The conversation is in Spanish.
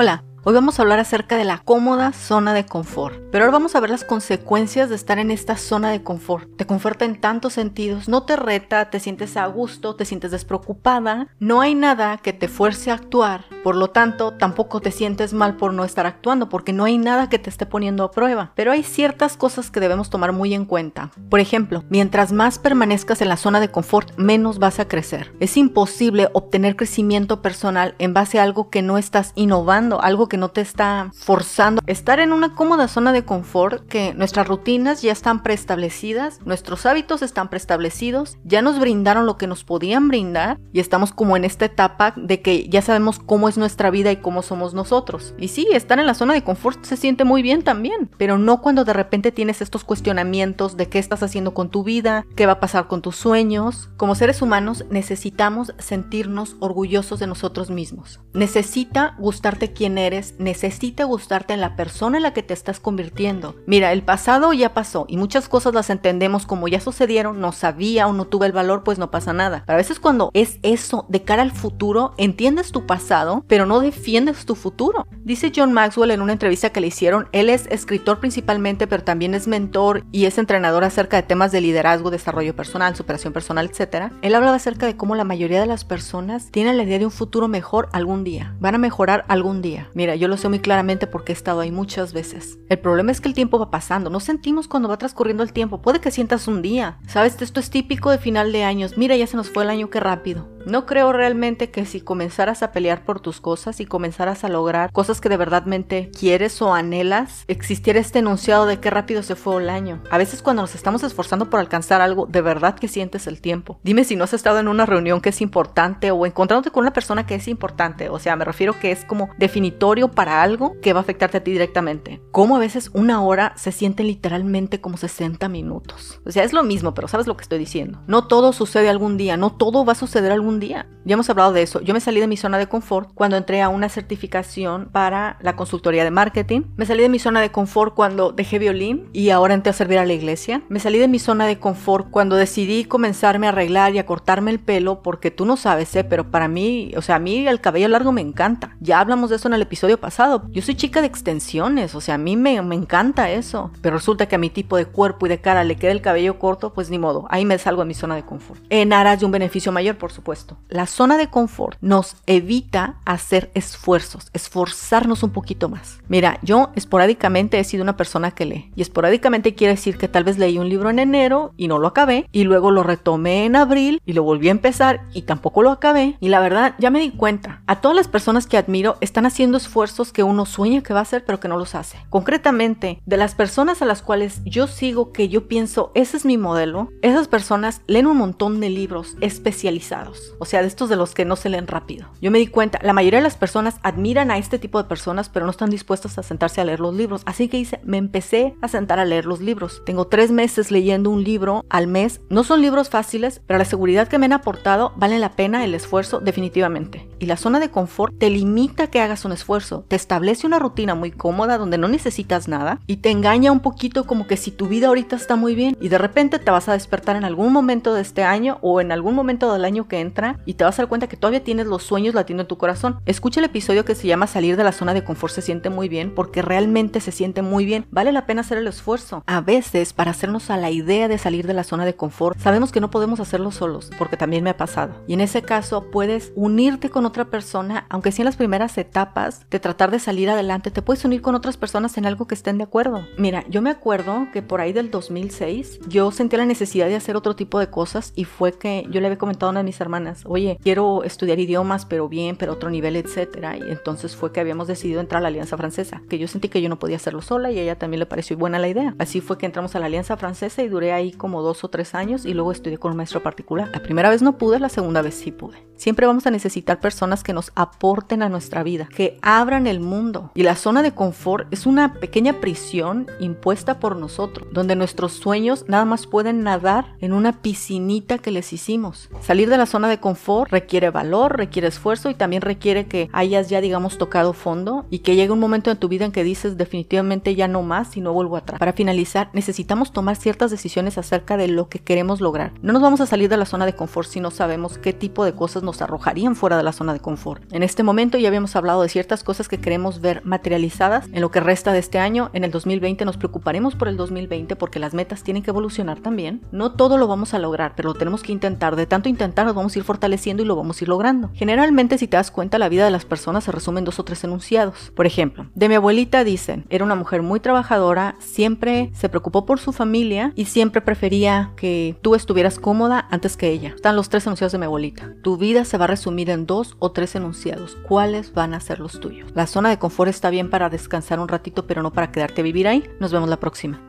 Hola, hoy vamos a hablar acerca de la cómoda zona de confort, pero ahora vamos a ver las consecuencias de estar en esta zona de confort. Te conforta en tantos sentidos, no te reta, te sientes a gusto, te sientes despreocupada, no hay nada que te fuerce a actuar, por lo tanto tampoco te sientes mal por no estar actuando, porque no hay nada que te esté poniendo a prueba, pero hay ciertas cosas que debemos tomar muy en cuenta. Por ejemplo, mientras más permanezcas en la zona de confort, menos vas a crecer. Es imposible obtener crecimiento personal en base a algo que no estás innovando, algo que no te está forzando. Estar en una cómoda zona de confort, que nuestras rutinas ya están preestablecidas, nuestros hábitos están preestablecidos, ya nos brindaron lo que nos podían brindar y estamos como en esta etapa de que ya sabemos cómo es nuestra vida y cómo somos nosotros. Y sí, estar en la zona de confort se siente muy bien también, pero no cuando de repente tienes estos cuestionamientos de qué estás haciendo con tu vida, qué va a pasar con tus sueños. Como seres humanos necesitamos sentirnos orgullosos de nosotros mismos. Necesita gustarte quién eres necesita gustarte en la persona en la que te estás convirtiendo. Mira, el pasado ya pasó y muchas cosas las entendemos como ya sucedieron, no sabía o no tuve el valor, pues no pasa nada. Pero a veces cuando es eso de cara al futuro, entiendes tu pasado, pero no defiendes tu futuro. Dice John Maxwell en una entrevista que le hicieron, él es escritor principalmente, pero también es mentor y es entrenador acerca de temas de liderazgo, desarrollo personal, superación personal, etc. Él hablaba acerca de cómo la mayoría de las personas tienen la idea de un futuro mejor algún día. Van a mejorar algún día. Mira, yo lo sé muy claramente porque he estado ahí muchas veces. El problema es que el tiempo va pasando, no sentimos cuando va transcurriendo el tiempo, puede que sientas un día. Sabes, esto es típico de final de años, mira, ya se nos fue el año, qué rápido. No creo realmente que si comenzaras a pelear por tus cosas y comenzaras a lograr cosas que de verdadmente quieres o anhelas, existiera este enunciado de qué rápido se fue el año. A veces cuando nos estamos esforzando por alcanzar algo, de verdad que sientes el tiempo. Dime si no has estado en una reunión que es importante o encontrándote con una persona que es importante. O sea, me refiero que es como definitorio para algo que va a afectarte a ti directamente. Como a veces una hora se siente literalmente como 60 minutos. O sea, es lo mismo, pero sabes lo que estoy diciendo. No todo sucede algún día, no todo va a suceder algún día. Ya hemos hablado de eso. Yo me salí de mi zona de confort cuando entré a una certificación para la consultoría de marketing. Me salí de mi zona de confort cuando dejé violín y ahora entré a servir a la iglesia. Me salí de mi zona de confort cuando decidí comenzarme a arreglar y a cortarme el pelo porque tú no sabes, ¿eh? pero para mí, o sea, a mí el cabello largo me encanta. Ya hablamos de eso en el episodio pasado. Yo soy chica de extensiones, o sea, a mí me, me encanta eso. Pero resulta que a mi tipo de cuerpo y de cara le queda el cabello corto, pues ni modo. Ahí me salgo de mi zona de confort. En aras de un beneficio mayor, por supuesto. La zona de confort nos evita hacer esfuerzos, esforzarnos un poquito más. Mira, yo esporádicamente he sido una persona que lee y esporádicamente quiere decir que tal vez leí un libro en enero y no lo acabé y luego lo retomé en abril y lo volví a empezar y tampoco lo acabé y la verdad ya me di cuenta. A todas las personas que admiro están haciendo esfuerzos que uno sueña que va a hacer pero que no los hace. Concretamente, de las personas a las cuales yo sigo que yo pienso ese es mi modelo, esas personas leen un montón de libros especializados o sea, de estos de los que no se leen rápido. Yo me di cuenta, la mayoría de las personas admiran a este tipo de personas, pero no están dispuestas a sentarse a leer los libros. Así que hice, me empecé a sentar a leer los libros. Tengo tres meses leyendo un libro al mes. No son libros fáciles, pero la seguridad que me han aportado vale la pena el esfuerzo definitivamente. Y la zona de confort te limita que hagas un esfuerzo. Te establece una rutina muy cómoda donde no necesitas nada y te engaña un poquito como que si tu vida ahorita está muy bien y de repente te vas a despertar en algún momento de este año o en algún momento del año que entra y te vas a dar cuenta que todavía tienes los sueños latiendo en tu corazón. Escucha el episodio que se llama Salir de la zona de confort se siente muy bien porque realmente se siente muy bien. Vale la pena hacer el esfuerzo. A veces, para hacernos a la idea de salir de la zona de confort, sabemos que no podemos hacerlo solos, porque también me ha pasado. Y en ese caso, puedes unirte con otra persona, aunque sí en las primeras etapas de tratar de salir adelante, te puedes unir con otras personas en algo que estén de acuerdo. Mira, yo me acuerdo que por ahí del 2006 yo sentí la necesidad de hacer otro tipo de cosas y fue que yo le había comentado a una de mis hermanas, oye, quiero estudiar idiomas, pero bien, pero otro nivel, etcétera. Y entonces fue que habíamos decidido entrar a la Alianza Francesa, que yo sentí que yo no podía hacerlo sola y a ella también le pareció buena la idea. Así fue que entramos a la Alianza Francesa y duré ahí como dos o tres años y luego estudié con un maestro particular. La primera vez no pude, la segunda vez sí pude. Siempre vamos a necesitar personas que nos aporten a nuestra vida, que abran el mundo. Y la zona de confort es una pequeña prisión impuesta por nosotros, donde nuestros sueños nada más pueden nadar en una piscinita que les hicimos. Salir de la zona de confort requiere valor, requiere esfuerzo y también requiere que hayas ya, digamos, tocado fondo y que llegue un momento en tu vida en que dices definitivamente ya no más y no vuelvo atrás. Para finalizar, necesitamos tomar ciertas decisiones acerca de lo que queremos lograr. No nos vamos a salir de la zona de confort si no sabemos qué tipo de cosas nos arrojarían fuera de la zona de confort. En este momento ya habíamos hablado de ciertas cosas que queremos ver materializadas en lo que resta de este año. En el 2020 nos preocuparemos por el 2020 porque las metas tienen que evolucionar también. No todo lo vamos a lograr, pero lo tenemos que intentar. De tanto intentar nos vamos a ir fortaleciendo y lo vamos a ir logrando. Generalmente, si te das cuenta, la vida de las personas se resume en dos o tres enunciados. Por ejemplo, de mi abuelita dicen, era una mujer muy trabajadora, siempre se preocupó por su familia y siempre prefería que tú estuvieras cómoda antes que ella. Están los tres enunciados de mi abuelita. Tu se va a resumir en dos o tres enunciados. ¿Cuáles van a ser los tuyos? La zona de confort está bien para descansar un ratito, pero no para quedarte a vivir ahí. Nos vemos la próxima.